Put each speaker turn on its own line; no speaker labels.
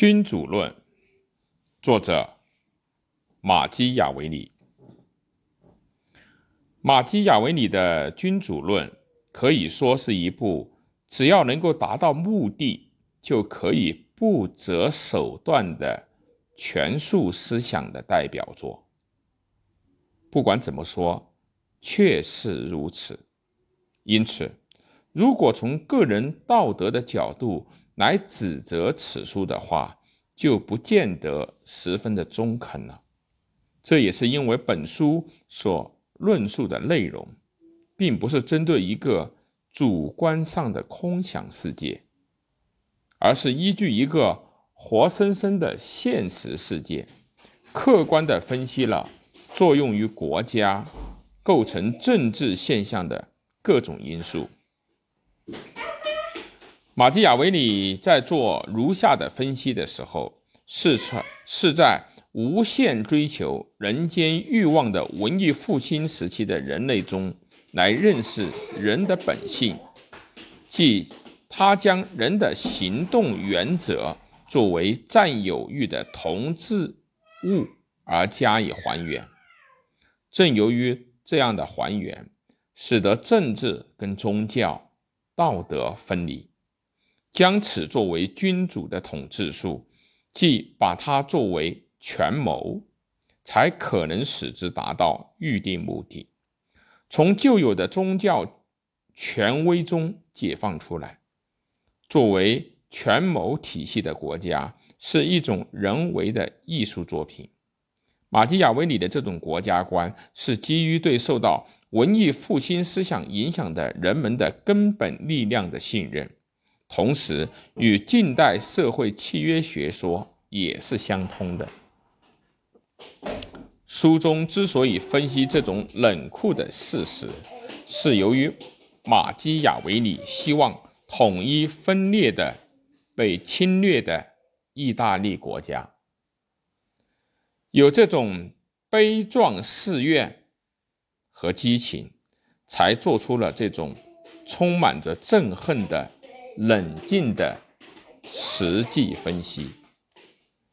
君主论，作者马基雅维里。马基雅维里的《君主论》可以说是一部只要能够达到目的就可以不择手段的权术思想的代表作。不管怎么说，确是如此。因此，如果从个人道德的角度，来指责此书的话，就不见得十分的中肯了。这也是因为本书所论述的内容，并不是针对一个主观上的空想世界，而是依据一个活生生的现实世界，客观地分析了作用于国家、构成政治现象的各种因素。马基雅维里在做如下的分析的时候，是在是在无限追求人间欲望的文艺复兴时期的人类中来认识人的本性，即他将人的行动原则作为占有欲的同质物而加以还原。正由于这样的还原，使得政治跟宗教、道德分离。将此作为君主的统治术，即把它作为权谋，才可能使之达到预定目的，从旧有的宗教权威中解放出来。作为权谋体系的国家，是一种人为的艺术作品。马基雅维里的这种国家观，是基于对受到文艺复兴思想影响的人们的根本力量的信任。同时，与近代社会契约学说也是相通的。书中之所以分析这种冷酷的事实，是由于马基雅维里希望统一分裂的被侵略的意大利国家，有这种悲壮誓愿和激情，才做出了这种充满着憎恨的。冷静的实际分析。